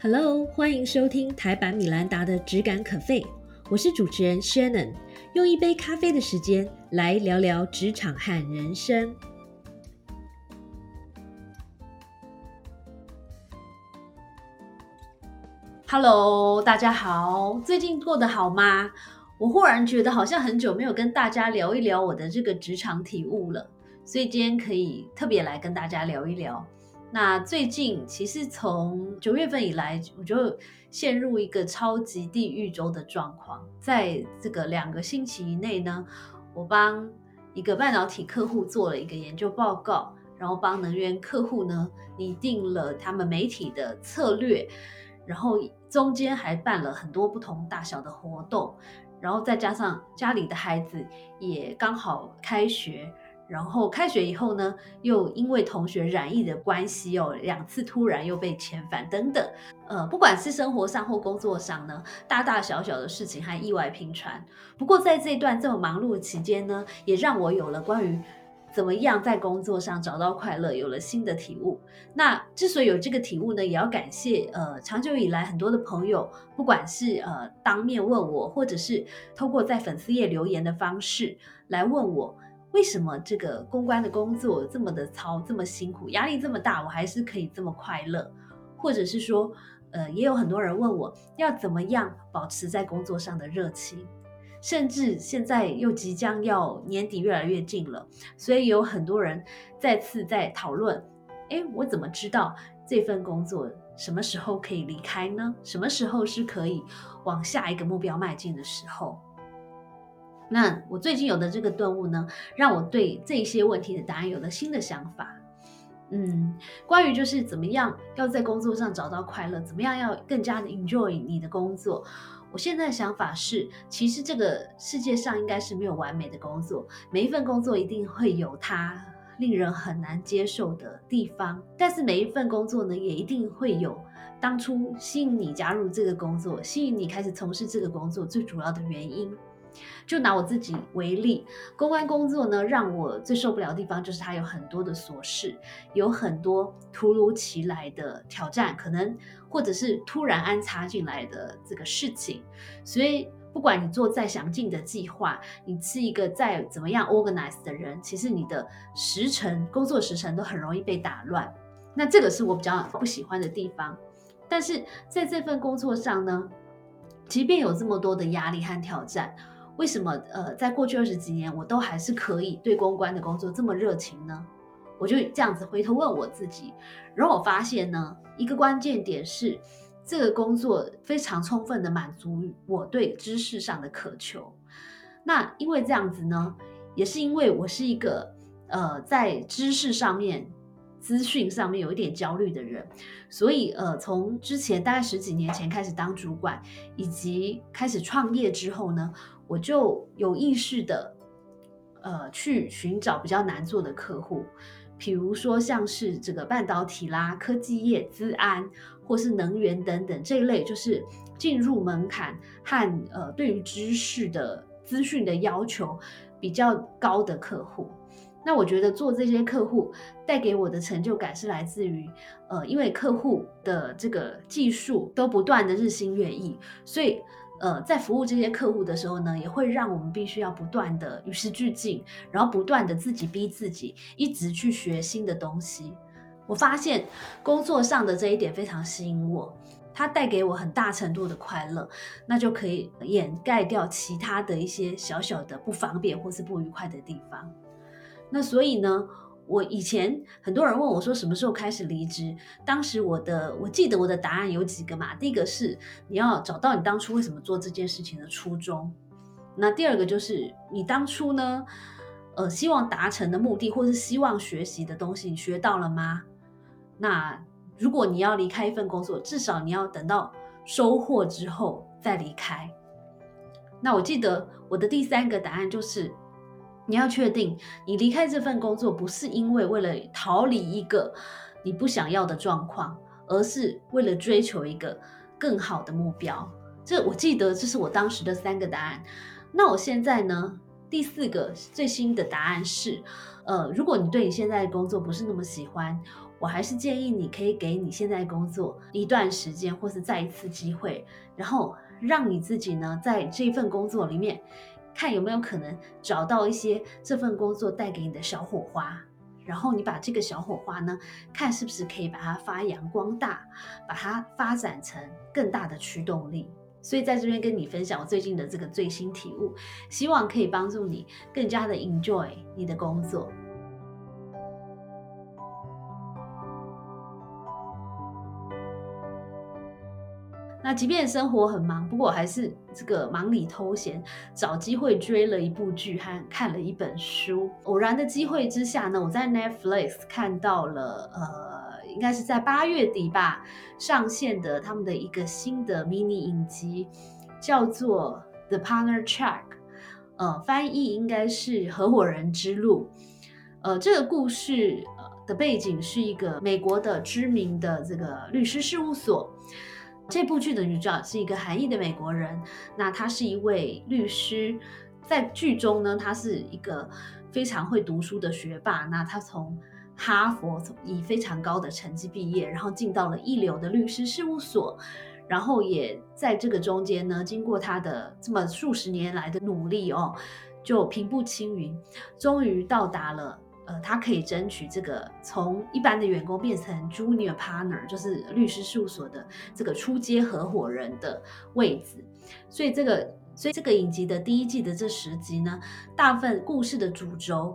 Hello，欢迎收听台版米兰达的质感可废，我是主持人 Shannon，用一杯咖啡的时间来聊聊职场和人生。Hello，大家好，最近过得好吗？我忽然觉得好像很久没有跟大家聊一聊我的这个职场体悟了，所以今天可以特别来跟大家聊一聊。那最近其实从九月份以来，我就陷入一个超级地狱周的状况。在这个两个星期以内呢，我帮一个半导体客户做了一个研究报告，然后帮能源客户呢拟定了他们媒体的策略，然后中间还办了很多不同大小的活动，然后再加上家里的孩子也刚好开学。然后开学以后呢，又因为同学染疫的关系哦，两次突然又被遣返等等，呃，不管是生活上或工作上呢，大大小小的事情还意外频传。不过在这段这么忙碌的期间呢，也让我有了关于怎么样在工作上找到快乐，有了新的体悟。那之所以有这个体悟呢，也要感谢呃长久以来很多的朋友，不管是呃当面问我，或者是透过在粉丝页留言的方式来问我。为什么这个公关的工作这么的操，这么辛苦，压力这么大，我还是可以这么快乐？或者是说，呃，也有很多人问我要怎么样保持在工作上的热情，甚至现在又即将要年底越来越近了，所以有很多人再次在讨论：哎，我怎么知道这份工作什么时候可以离开呢？什么时候是可以往下一个目标迈进的时候？那我最近有的这个顿悟呢，让我对这些问题的答案有了新的想法。嗯，关于就是怎么样要在工作上找到快乐，怎么样要更加的 enjoy 你的工作，我现在的想法是，其实这个世界上应该是没有完美的工作，每一份工作一定会有它令人很难接受的地方，但是每一份工作呢，也一定会有当初吸引你加入这个工作，吸引你开始从事这个工作最主要的原因。就拿我自己为例，公关工作呢，让我最受不了的地方就是它有很多的琐事，有很多突如其来的挑战，可能或者是突然安插进来的这个事情。所以，不管你做再详尽的计划，你是一个再怎么样 organize 的人，其实你的时辰、工作时辰都很容易被打乱。那这个是我比较不喜欢的地方。但是在这份工作上呢，即便有这么多的压力和挑战。为什么呃，在过去二十几年，我都还是可以对公关的工作这么热情呢？我就这样子回头问我自己，然后我发现呢，一个关键点是，这个工作非常充分的满足我对知识上的渴求。那因为这样子呢，也是因为我是一个呃，在知识上面、资讯上面有一点焦虑的人，所以呃，从之前大概十几年前开始当主管，以及开始创业之后呢。我就有意识的，呃，去寻找比较难做的客户，比如说像是这个半导体啦、科技业、资安或是能源等等这一类，就是进入门槛和呃对于知识的资讯的要求比较高的客户。那我觉得做这些客户带给我的成就感是来自于，呃，因为客户的这个技术都不断的日新月异，所以。呃，在服务这些客户的时候呢，也会让我们必须要不断的与时俱进，然后不断的自己逼自己，一直去学新的东西。我发现工作上的这一点非常吸引我，它带给我很大程度的快乐，那就可以掩盖掉其他的一些小小的不方便或是不愉快的地方。那所以呢？我以前很多人问我说什么时候开始离职，当时我的我记得我的答案有几个嘛，第一个是你要找到你当初为什么做这件事情的初衷，那第二个就是你当初呢，呃，希望达成的目的或是希望学习的东西你学到了吗？那如果你要离开一份工作，至少你要等到收获之后再离开。那我记得我的第三个答案就是。你要确定，你离开这份工作不是因为为了逃离一个你不想要的状况，而是为了追求一个更好的目标。这我记得，这是我当时的三个答案。那我现在呢，第四个最新的答案是，呃，如果你对你现在的工作不是那么喜欢，我还是建议你可以给你现在工作一段时间，或是再一次机会，然后让你自己呢，在这份工作里面，看有没有可能找到一些这份工作带给你的小火花，然后你把这个小火花呢，看是不是可以把它发扬光大，把它发展成更大的驱动力。所以在这边跟你分享我最近的这个最新体悟，希望可以帮助你更加的 enjoy 你的工作。即便生活很忙，不过我还是这个忙里偷闲，找机会追了一部剧和看了一本书。偶然的机会之下呢，我在 Netflix 看到了，呃，应该是在八月底吧上线的他们的一个新的 mini 影集，叫做《The Partner Track》，呃，翻译应该是《合伙人之路》。呃，这个故事的背景是一个美国的知名的这个律师事务所。这部剧的女主角是一个韩裔的美国人，那她是一位律师，在剧中呢，她是一个非常会读书的学霸。那她从哈佛以非常高的成绩毕业，然后进到了一流的律师事务所，然后也在这个中间呢，经过她的这么数十年来的努力哦，就平步青云，终于到达了。呃，他可以争取这个从一般的员工变成 junior partner，就是律师事务所的这个初阶合伙人的位置。所以这个，所以这个影集的第一季的这十集呢，大部分故事的主轴，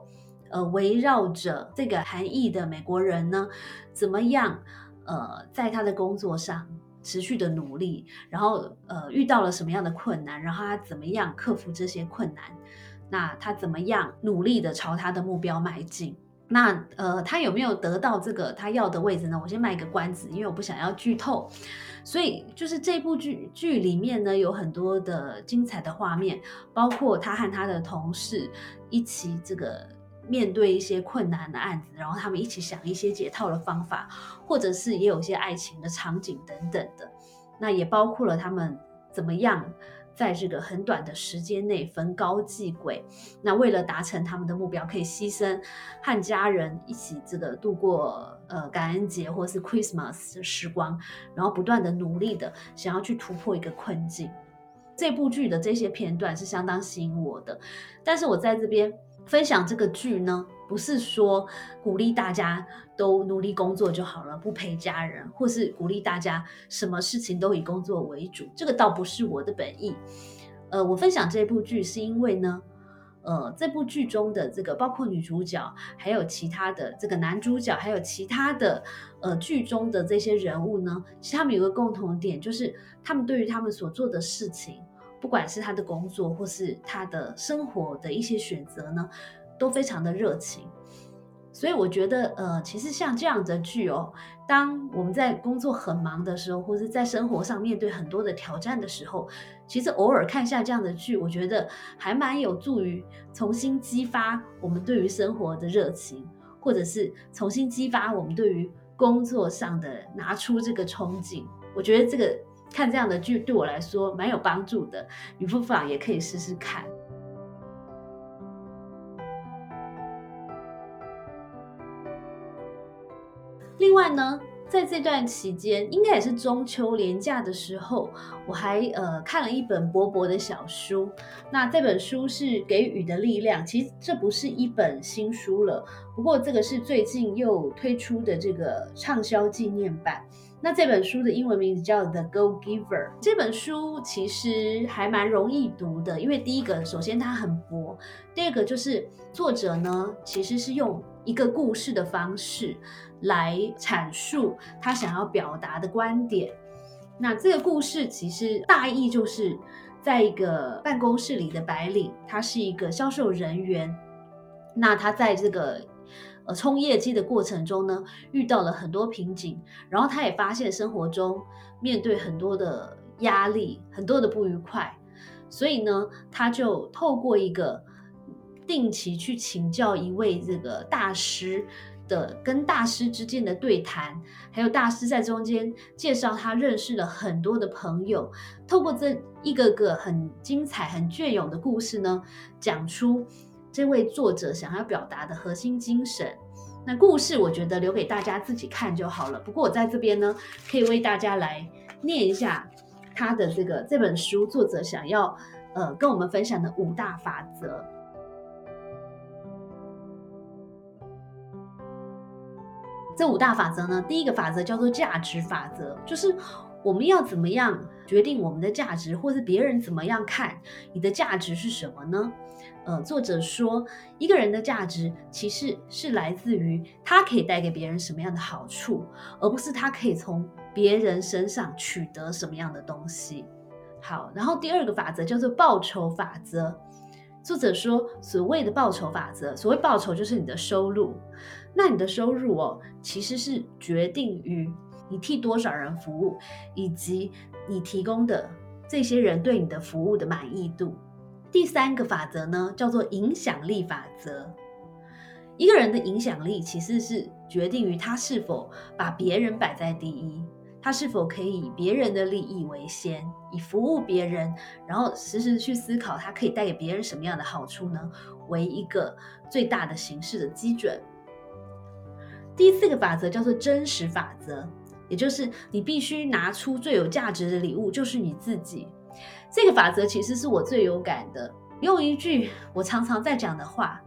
呃，围绕着这个韩裔的美国人呢，怎么样，呃，在他的工作上持续的努力，然后呃，遇到了什么样的困难，然后他怎么样克服这些困难。那他怎么样努力的朝他的目标迈进？那呃，他有没有得到这个他要的位置呢？我先卖个关子，因为我不想要剧透。所以就是这部剧剧里面呢，有很多的精彩的画面，包括他和他的同事一起这个面对一些困难的案子，然后他们一起想一些解套的方法，或者是也有一些爱情的场景等等的。那也包括了他们怎么样。在这个很短的时间内逢高继轨，那为了达成他们的目标，可以牺牲和家人一起这个度过呃感恩节或是 Christmas 的时光，然后不断的努力的想要去突破一个困境。这部剧的这些片段是相当吸引我的，但是我在这边。分享这个剧呢，不是说鼓励大家都努力工作就好了，不陪家人，或是鼓励大家什么事情都以工作为主，这个倒不是我的本意。呃，我分享这部剧是因为呢，呃，这部剧中的这个包括女主角，还有其他的这个男主角，还有其他的呃剧中的这些人物呢，其实他们有个共同点，就是他们对于他们所做的事情。不管是他的工作，或是他的生活的一些选择呢，都非常的热情。所以我觉得，呃，其实像这样的剧哦，当我们在工作很忙的时候，或者在生活上面对很多的挑战的时候，其实偶尔看一下这样的剧，我觉得还蛮有助于重新激发我们对于生活的热情，或者是重新激发我们对于工作上的拿出这个憧憬。我觉得这个。看这样的剧对我来说蛮有帮助的，你不妨也可以试试看。另外呢，在这段期间，应该也是中秋连假的时候，我还呃看了一本薄薄的小书。那这本书是《给予的力量》，其实这不是一本新书了，不过这个是最近又推出的这个畅销纪念版。那这本书的英文名字叫《The Go Giver》。这本书其实还蛮容易读的，因为第一个，首先它很薄；第二个就是作者呢，其实是用一个故事的方式来阐述他想要表达的观点。那这个故事其实大意就是，在一个办公室里的白领，他是一个销售人员，那他在这个。呃，冲业绩的过程中呢，遇到了很多瓶颈，然后他也发现生活中面对很多的压力，很多的不愉快，所以呢，他就透过一个定期去请教一位这个大师。的跟大师之间的对谈，还有大师在中间介绍他认识了很多的朋友，透过这一个个很精彩、很隽永的故事呢，讲出这位作者想要表达的核心精神。那故事我觉得留给大家自己看就好了。不过我在这边呢，可以为大家来念一下他的这个这本书作者想要呃跟我们分享的五大法则。这五大法则呢，第一个法则叫做价值法则，就是我们要怎么样决定我们的价值，或是别人怎么样看你的价值是什么呢？呃，作者说，一个人的价值其实是来自于他可以带给别人什么样的好处，而不是他可以从别人身上取得什么样的东西。好，然后第二个法则叫做报酬法则。作者说，所谓的报酬法则，所谓报酬就是你的收入。那你的收入哦，其实是决定于你替多少人服务，以及你提供的这些人对你的服务的满意度。第三个法则呢，叫做影响力法则。一个人的影响力其实是决定于他是否把别人摆在第一，他是否可以以别人的利益为先，以服务别人，然后时时去思考他可以带给别人什么样的好处呢？为一个最大的形式的基准。第四个法则叫做真实法则，也就是你必须拿出最有价值的礼物，就是你自己。这个法则其实是我最有感的。用一句我常常在讲的话，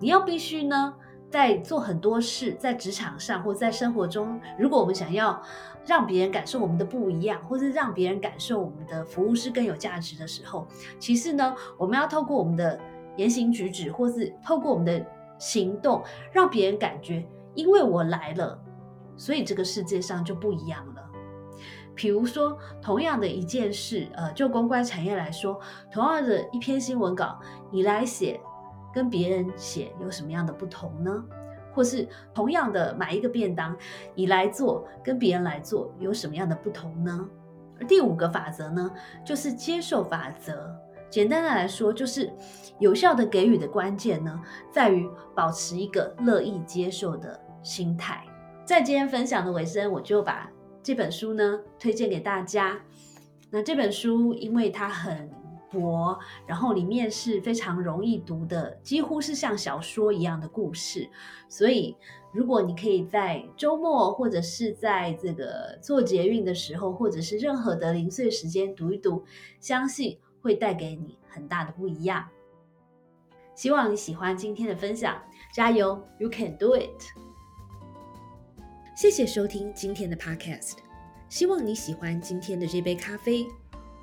你要必须呢，在做很多事，在职场上或在生活中，如果我们想要让别人感受我们的不一样，或是让别人感受我们的服务是更有价值的时候，其实呢，我们要透过我们的言行举止，或是透过我们的行动，让别人感觉，因为我来了，所以这个世界上就不一样了。比如说，同样的一件事，呃，就公关产业来说，同样的一篇新闻稿，你来写，跟别人写有什么样的不同呢？或是同样的买一个便当，你来做，跟别人来做有什么样的不同呢？而第五个法则呢，就是接受法则。简单的来说，就是有效的给予的关键呢，在于保持一个乐意接受的心态。在今天分享的尾声，我就把。这本书呢，推荐给大家。那这本书因为它很薄，然后里面是非常容易读的，几乎是像小说一样的故事。所以，如果你可以在周末或者是在这个做捷运的时候，或者是任何的零碎时间读一读，相信会带给你很大的不一样。希望你喜欢今天的分享，加油，You can do it！谢谢收听今天的 Podcast，希望你喜欢今天的这杯咖啡。